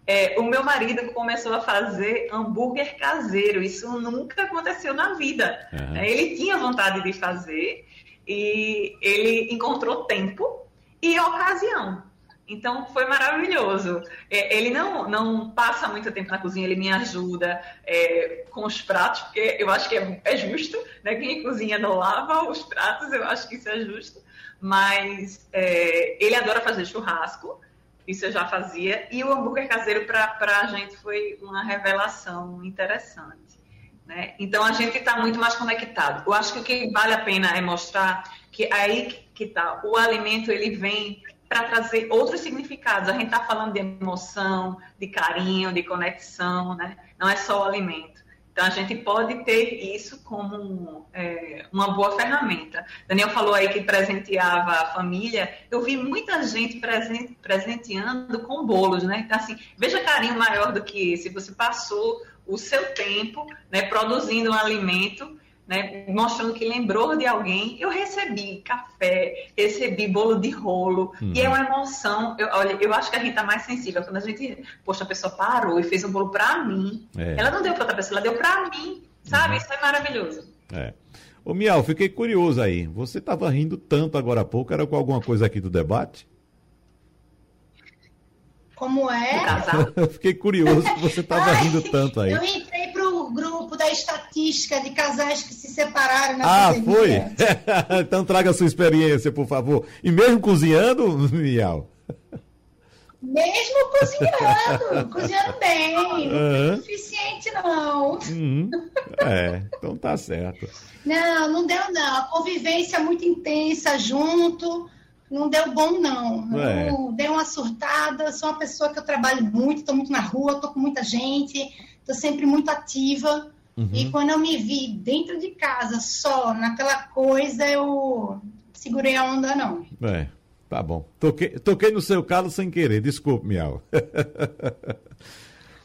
É, o meu marido começou a fazer hambúrguer caseiro, isso nunca aconteceu na vida. Uhum. Ele tinha vontade de fazer e ele encontrou tempo e ocasião. Então foi maravilhoso. É, ele não, não passa muito tempo na cozinha, ele me ajuda é, com os pratos, porque eu acho que é, é, justo, né? Quem cozinha não lava os pratos, eu acho que isso é justo. Mas é, ele adora fazer churrasco, isso eu já fazia, e o hambúrguer caseiro para a gente foi uma revelação interessante. Né? Então a gente está muito mais conectado. Eu acho que o que vale a pena é mostrar que aí que está, o alimento ele vem para trazer outros significados. A gente está falando de emoção, de carinho, de conexão, né? Não é só o alimento. Então a gente pode ter isso como é, uma boa ferramenta. Daniel falou aí que presenteava a família. Eu vi muita gente presente, presenteando com bolos, né? Então, assim, veja carinho maior do que esse. Você passou o seu tempo né, produzindo um alimento né, mostrando que lembrou de alguém. Eu recebi café, recebi bolo de rolo, uhum. e é uma emoção. Eu, olha, eu acho que a gente está mais sensível quando a gente, poxa, a pessoa parou e fez um bolo para mim. É. Ela não deu para outra pessoa, ela deu para mim, sabe? Uhum. Isso é maravilhoso. É. Ô, Miau, fiquei curioso aí. Você estava rindo tanto agora há pouco, era com alguma coisa aqui do debate? Como é? fiquei curioso que você estava rindo tanto aí. Eu grupo da estatística de casais que se separaram na Ah, foi? então traga a sua experiência, por favor. E mesmo cozinhando, Miau? Mesmo cozinhando, cozinhando bem, uhum. não suficiente não. Uhum. É, então tá certo. Não, não deu não. A convivência muito intensa junto, não deu bom não. É. Dei uma surtada, sou uma pessoa que eu trabalho muito, estou muito na rua, estou com muita gente, estou sempre muito ativa. Uhum. E quando eu me vi dentro de casa, só naquela coisa, eu segurei a onda não. É. Tá bom. Toquei, toquei no seu calo sem querer, desculpe, Miau.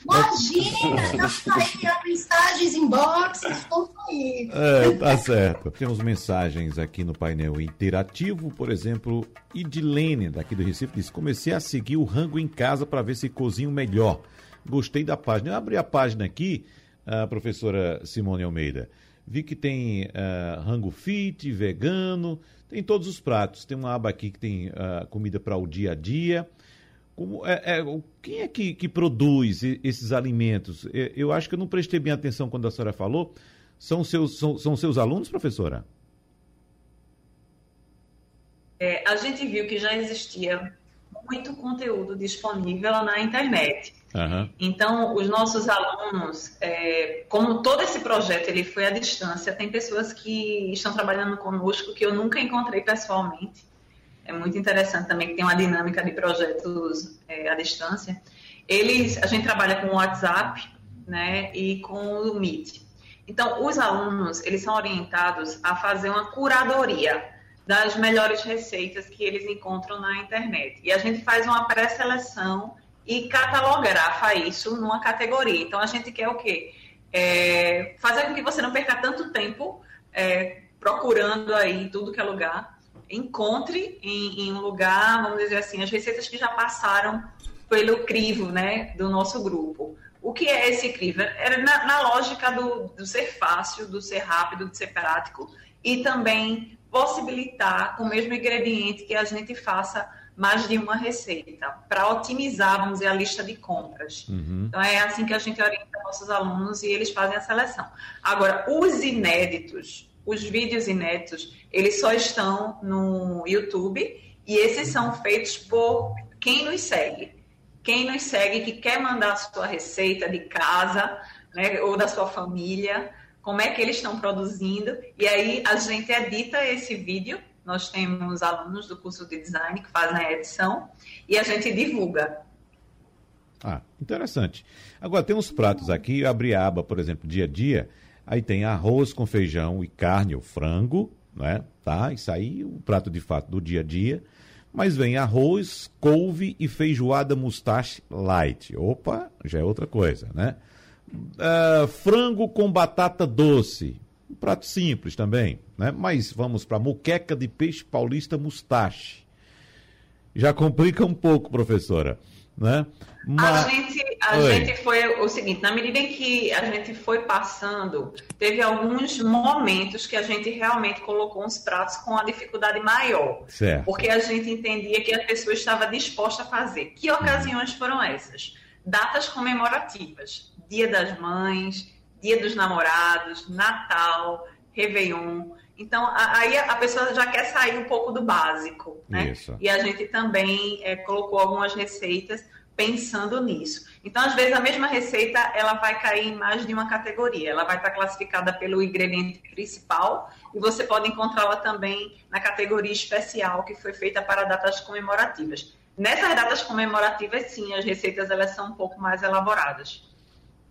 Imagina, tá mensagens, inbox, tudo aí. É, tá certo. Temos mensagens aqui no painel interativo, por exemplo, Idilene, daqui do Recife, diz: Comecei a seguir o rango em casa para ver se cozinho melhor. Gostei da página. Eu abri a página aqui, a professora Simone Almeida. Vi que tem uh, rango fit, vegano, tem todos os pratos. Tem uma aba aqui que tem uh, comida para o dia a dia. Como, é, é, quem é que, que produz esses alimentos? Eu acho que eu não prestei bem atenção quando a senhora falou. São seus, são, são seus alunos, professora? É, a gente viu que já existia muito conteúdo disponível na internet. Uhum. Então, os nossos alunos, é, como todo esse projeto ele foi à distância, tem pessoas que estão trabalhando conosco que eu nunca encontrei pessoalmente. É muito interessante também que tem uma dinâmica de projetos é, à distância. Eles, a gente trabalha com o WhatsApp, né, e com o Meet. Então, os alunos, eles são orientados a fazer uma curadoria das melhores receitas que eles encontram na internet. E a gente faz uma pré-seleção e catalografa isso numa categoria. Então a gente quer o quê? É fazer com que você não perca tanto tempo é, procurando aí tudo que é lugar. Encontre em, em, um lugar, vamos dizer assim, as receitas que já passaram pelo crivo né, do nosso grupo. O que é esse crivo? Era na, na lógica do, do ser fácil, do ser rápido, de ser prático e também possibilitar com o mesmo ingrediente que a gente faça mais de uma receita, para otimizar, vamos dizer, a lista de compras. Uhum. Então, é assim que a gente orienta nossos alunos e eles fazem a seleção. Agora, os inéditos, os vídeos inéditos, eles só estão no YouTube e esses são feitos por quem nos segue. Quem nos segue que quer mandar a sua receita de casa, né, ou da sua família, como é que eles estão produzindo, e aí a gente edita esse vídeo nós temos alunos do curso de design que fazem a edição e a gente divulga. Ah, interessante. Agora, tem uns pratos aqui, eu abri a aba, por exemplo, dia a dia, aí tem arroz com feijão e carne ou frango, né? Tá? Isso aí, o prato de fato do dia a dia. Mas vem arroz, couve e feijoada mustache light. Opa, já é outra coisa, né? Uh, frango com batata doce. Um prato simples também, né? Mas vamos para muqueca de peixe paulista mustache. Já complica um pouco, professora, né? Mas... A, gente, A gente foi o seguinte, na medida em que a gente foi passando, teve alguns momentos que a gente realmente colocou uns pratos com a dificuldade maior. Certo. Porque a gente entendia que a pessoa estava disposta a fazer. Que ocasiões foram essas? Datas comemorativas. Dia das Mães, Dia dos Namorados, Natal, Réveillon. Então, aí a pessoa já quer sair um pouco do básico, né? Isso. E a gente também é, colocou algumas receitas pensando nisso. Então, às vezes, a mesma receita ela vai cair em mais de uma categoria. Ela vai estar classificada pelo ingrediente principal e você pode encontrá-la também na categoria especial que foi feita para datas comemorativas. Nessas datas comemorativas, sim, as receitas elas são um pouco mais elaboradas.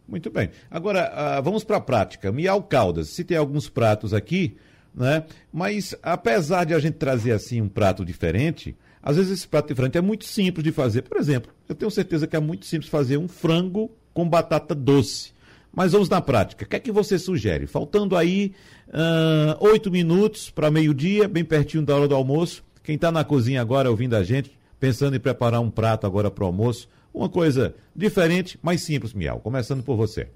Muito bem. Agora, uh, vamos para a prática. Miau Caldas, se tem alguns pratos aqui, né? Mas apesar de a gente trazer assim um prato diferente, às vezes esse prato diferente é muito simples de fazer. Por exemplo, eu tenho certeza que é muito simples fazer um frango com batata doce. Mas vamos na prática. O que é que você sugere? Faltando aí oito uh, minutos para meio-dia, bem pertinho da hora do almoço. Quem está na cozinha agora ouvindo a gente, pensando em preparar um prato agora para o almoço, uma coisa diferente, mas simples, Miau. Começando por você.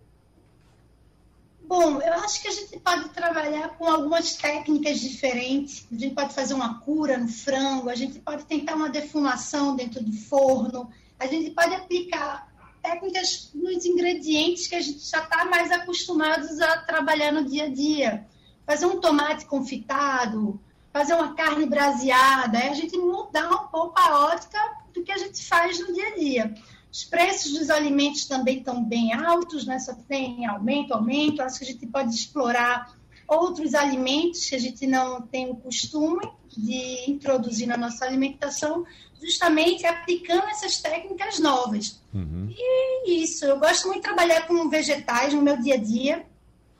Bom, eu acho que a gente pode trabalhar com algumas técnicas diferentes. A gente pode fazer uma cura no frango, a gente pode tentar uma defumação dentro do forno, a gente pode aplicar técnicas nos ingredientes que a gente já está mais acostumados a trabalhar no dia a dia. Fazer um tomate confitado, fazer uma carne braseada, a gente mudar um pouco a ótica do que a gente faz no dia a dia. Os preços dos alimentos também estão bem altos, né? só tem aumento, aumento. Acho que a gente pode explorar outros alimentos que a gente não tem o costume de introduzir na nossa alimentação, justamente aplicando essas técnicas novas. Uhum. E isso, eu gosto muito de trabalhar com vegetais no meu dia a dia.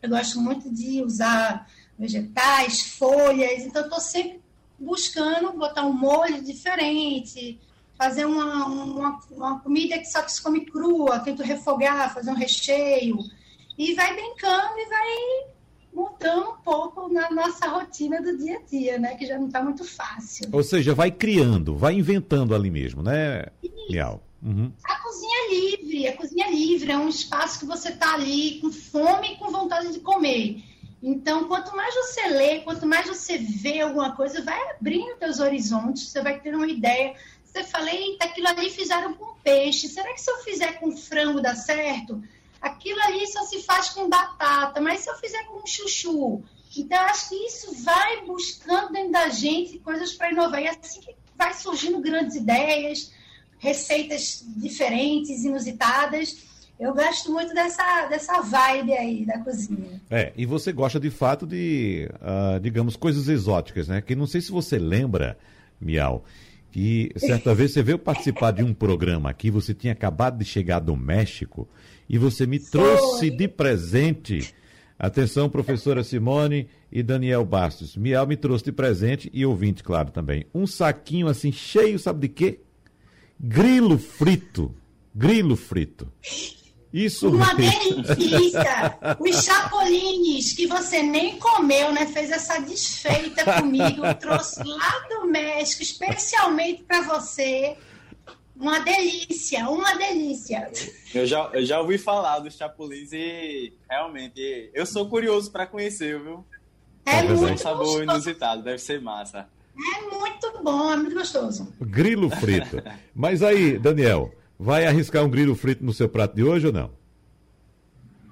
Eu gosto muito de usar vegetais, folhas, então estou sempre buscando botar um molho diferente, fazer uma, uma, uma, comida que só se come crua, tento refogar, fazer um recheio. E vai brincando e vai mudando um pouco na nossa rotina do dia a dia, né? Que já não está muito fácil. Ou seja, vai criando, vai inventando ali mesmo, né, Miau? Uhum. A cozinha é livre, a cozinha é livre, é um espaço que você está ali com fome e com vontade de comer. Então, quanto mais você lê, quanto mais você vê alguma coisa, vai abrindo seus horizontes, você vai ter uma ideia você fala, eita, aquilo ali fizeram com peixe. Será que se eu fizer com frango dá certo? Aquilo ali só se faz com batata, mas se eu fizer com chuchu? Então, acho que isso vai buscando dentro da gente coisas para inovar. E assim que vai surgindo grandes ideias, receitas diferentes, inusitadas. Eu gosto muito dessa, dessa vibe aí da cozinha. É, e você gosta de fato de, uh, digamos, coisas exóticas, né? Que não sei se você lembra, Miau, que certa vez você veio participar de um programa aqui, você tinha acabado de chegar do México e você me trouxe de presente. Atenção, professora Simone e Daniel Bastos. Miau me trouxe de presente e ouvinte, claro, também. Um saquinho assim cheio, sabe de quê? Grilo frito. Grilo frito. Isso Uma delícia! Os chapolines que você nem comeu, né? Fez essa desfeita comigo, trouxe lá do México, especialmente para você. Uma delícia, uma delícia. Eu já, eu já ouvi falar dos chapulins e realmente eu sou curioso para conhecer, viu? É, é muito um sabor gostoso. inusitado, deve ser massa. É muito bom, é muito gostoso. Grilo frito. Mas aí, Daniel, Vai arriscar um grilo frito no seu prato de hoje ou não?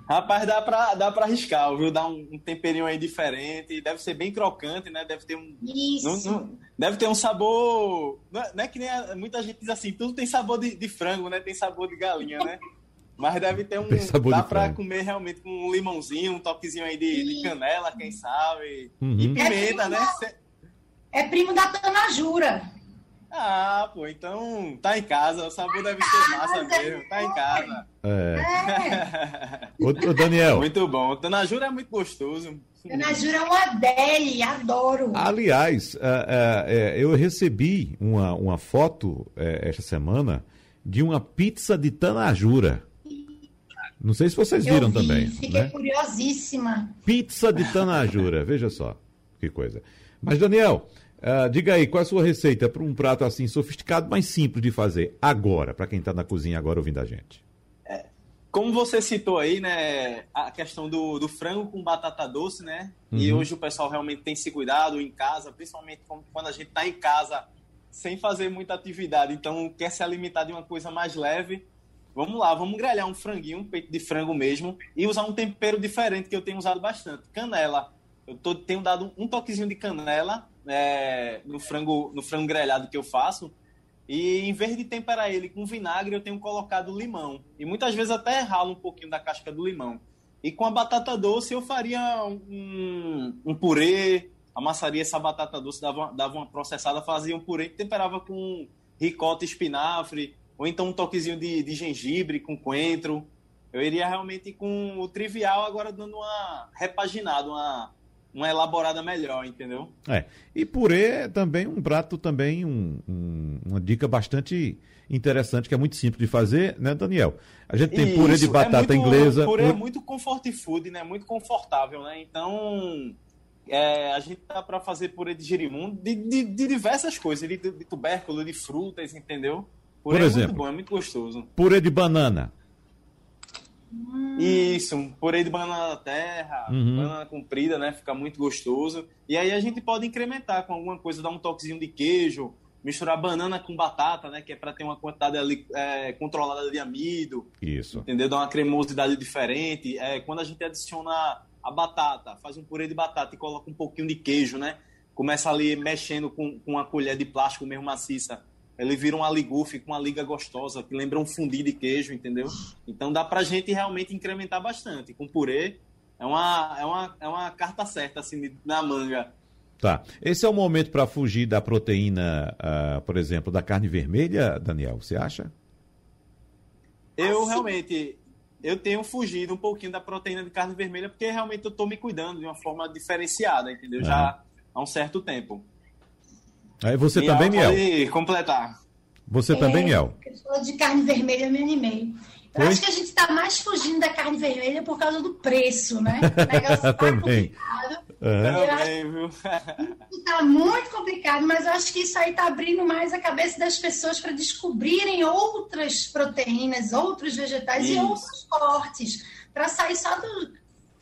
Rapaz, dá pra, dá pra arriscar, viu? Dar um, um temperinho aí diferente. Deve ser bem crocante, né? Deve ter um. Isso. Não, não, deve ter um sabor. Não é, não é, que nem a, muita gente diz assim, tudo tem sabor de, de, frango, né? Tem sabor de galinha, né? Mas deve ter um. Dá pra frango. comer realmente com um limãozinho, um toquezinho aí de, de canela, quem sabe. Uhum. E pimenta, é né? Da, é primo da Tanajura. Ah, pô, então tá em casa, o sabor deve ser massa mesmo, tá em casa. É. é. ô, ô, Daniel. Muito bom. O Tanajura é muito gostoso. Tanajura é uma deli, adoro. Aliás, é, é, eu recebi uma, uma foto esta semana de uma pizza de Tanajura. Não sei se vocês viram vi, também. Fiquei né? curiosíssima. Pizza de Tanajura, veja só que coisa. Mas, Daniel, Uh, diga aí, qual é a sua receita para um prato assim sofisticado, mas simples de fazer agora, para quem está na cozinha agora ouvindo a gente? É, como você citou aí, né, a questão do, do frango com batata doce, né? Uhum. E hoje o pessoal realmente tem se cuidado em casa, principalmente quando a gente está em casa sem fazer muita atividade, então quer se alimentar de uma coisa mais leve. Vamos lá, vamos grelhar um franguinho, um peito de frango mesmo, e usar um tempero diferente que eu tenho usado bastante. Canela. Eu tô, tenho dado um toquezinho de canela é, no, frango, no frango grelhado que eu faço e em vez de temperar ele com vinagre, eu tenho colocado limão. E muitas vezes até ralo um pouquinho da casca do limão. E com a batata doce eu faria um, um purê, amassaria essa batata doce, dava, dava uma processada, fazia um purê que temperava com ricota e espinafre, ou então um toquezinho de, de gengibre com coentro. Eu iria realmente com o trivial, agora dando uma repaginada, uma uma elaborada melhor, entendeu? É. E purê é também um prato, também um, um, uma dica bastante interessante, que é muito simples de fazer, né, Daniel? A gente tem Isso, purê de é batata é muito, inglesa. Purê é muito comfort food, né? Muito confortável, né? Então, é, a gente tá para fazer purê de girimundo, de, de, de diversas coisas, de, de, tubérculo, de frutas, entendeu? Purê Por exemplo, é muito bom, é muito gostoso. Purê de banana. Isso, um purê de banana da terra, uhum. banana comprida, né? Fica muito gostoso. E aí a gente pode incrementar com alguma coisa, dar um toquezinho de queijo, misturar banana com batata, né? Que é para ter uma quantidade ali, é, controlada de amido. Isso. Entendeu? Dar uma cremosidade diferente. É, quando a gente adiciona a batata, faz um purê de batata e coloca um pouquinho de queijo, né? Começa ali mexendo com, com uma colher de plástico mesmo maciça ele vira uma com uma liga gostosa, que lembra um fundi de queijo, entendeu? Então dá pra gente realmente incrementar bastante. Com purê, é uma, é uma, é uma carta certa, assim, na manga. Tá. Esse é o momento para fugir da proteína, uh, por exemplo, da carne vermelha, Daniel, você acha? Eu assim... realmente, eu tenho fugido um pouquinho da proteína de carne vermelha, porque realmente eu estou me cuidando de uma forma diferenciada, entendeu? Uhum. Já há um certo tempo. Aí você Miel também, Miel? Pode completar. Você é, também, Miel? Falou de carne vermelha, eu me animei. Eu Foi? acho que a gente está mais fugindo da carne vermelha por causa do preço, né? O negócio tá também. complicado. Uhum. Está muito complicado, mas eu acho que isso aí está abrindo mais a cabeça das pessoas para descobrirem outras proteínas, outros vegetais isso. e outros cortes, para sair só do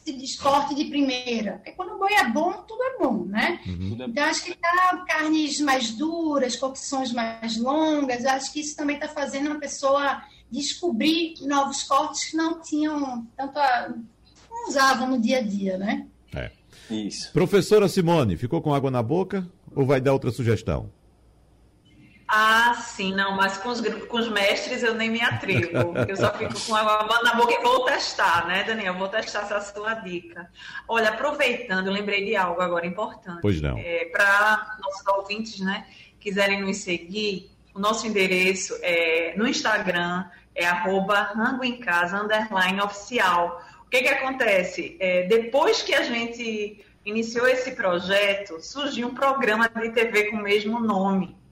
se desporte de primeira. Porque quando o boi é bom, tudo é bom, né? Uhum. Então, acho que tá carnes mais duras, cocções mais longas, acho que isso também está fazendo a pessoa descobrir novos cortes que não tinham tanto a, não usavam no dia a dia, né? É. Isso. Professora Simone, ficou com água na boca ou vai dar outra sugestão? Ah, sim, não, mas com os, com os mestres eu nem me atrevo. Eu só fico com água na boca e vou testar, né, Daniel? Vou testar essa sua dica. Olha, aproveitando, lembrei de algo agora importante. Pois não. É, Para nossos ouvintes, né, quiserem nos seguir, o nosso endereço é no Instagram é arroba rango em casa, underline oficial. O que que acontece? É, depois que a gente iniciou esse projeto, surgiu um programa de TV com o mesmo nome.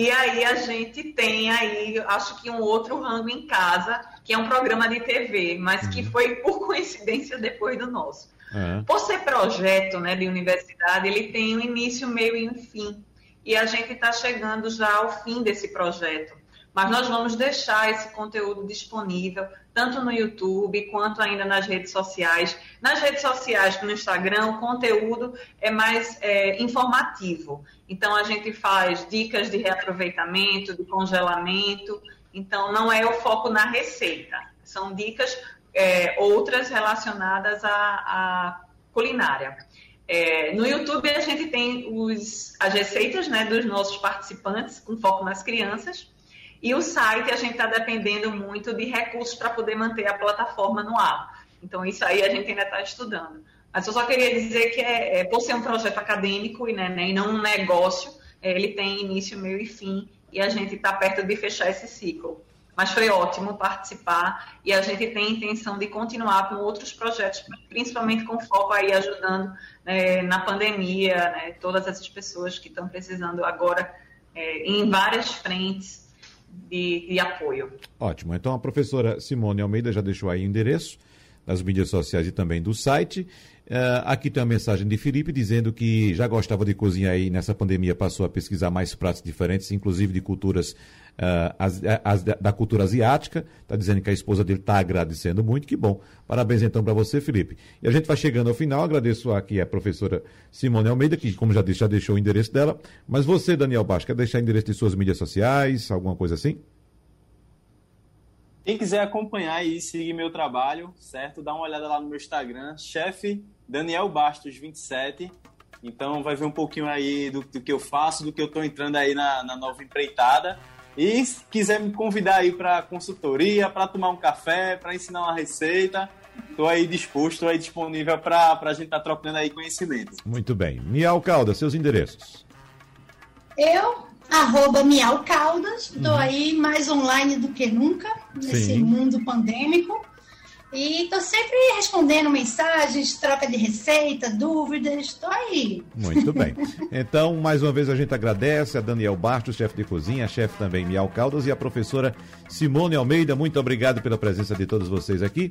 E aí a gente tem aí, acho que um outro rango em casa, que é um programa de TV, mas uhum. que foi por coincidência depois do nosso. Uhum. Por ser projeto né, de universidade, ele tem um início, meio e um fim. E a gente está chegando já ao fim desse projeto. Mas nós vamos deixar esse conteúdo disponível, tanto no YouTube quanto ainda nas redes sociais. Nas redes sociais, no Instagram, o conteúdo é mais é, informativo. Então, a gente faz dicas de reaproveitamento, de congelamento. Então, não é o foco na receita. São dicas é, outras relacionadas à, à culinária. É, no YouTube a gente tem os, as receitas né, dos nossos participantes, com foco nas crianças. E o site a gente está dependendo muito de recursos para poder manter a plataforma no ar. Então, isso aí a gente ainda está estudando. Mas eu só queria dizer que, é, é, por ser um projeto acadêmico e, né, né e não um negócio, é, ele tem início, meio e fim, e a gente está perto de fechar esse ciclo. Mas foi ótimo participar e a gente tem a intenção de continuar com outros projetos, principalmente com foco aí ajudando né, na pandemia, né, todas essas pessoas que estão precisando agora é, em várias frentes de, de apoio. Ótimo. Então a professora Simone Almeida já deixou aí o endereço nas mídias sociais e também do site. Uh, aqui tem uma mensagem de Felipe dizendo que já gostava de cozinhar e nessa pandemia passou a pesquisar mais pratos diferentes, inclusive de culturas uh, as, as, da cultura asiática. Está dizendo que a esposa dele está agradecendo muito, que bom. Parabéns então para você, Felipe. E a gente vai chegando ao final. Agradeço aqui a professora Simone Almeida, que, como já disse, já deixou o endereço dela. Mas você, Daniel Baixo, quer deixar o endereço de suas mídias sociais, alguma coisa assim? Quem quiser acompanhar e seguir meu trabalho, certo? Dá uma olhada lá no meu Instagram, chefe Daniel Bastos 27. Então vai ver um pouquinho aí do, do que eu faço, do que eu estou entrando aí na, na nova empreitada. E se quiser me convidar aí para consultoria, para tomar um café, para ensinar uma receita, estou aí disposto, estou aí disponível para a gente estar tá trocando aí conhecimento. Muito bem. Miau Caldas, seus endereços. Eu, arroba Miau Caldas, estou uhum. aí mais online do que nunca, nesse Sim. mundo pandêmico. E tô sempre respondendo mensagens, troca de receita, dúvidas, estou aí. Muito bem. Então, mais uma vez a gente agradece a Daniel Bastos, chefe de cozinha, chefe também Miau Caldas e a professora Simone Almeida. Muito obrigado pela presença de todos vocês aqui.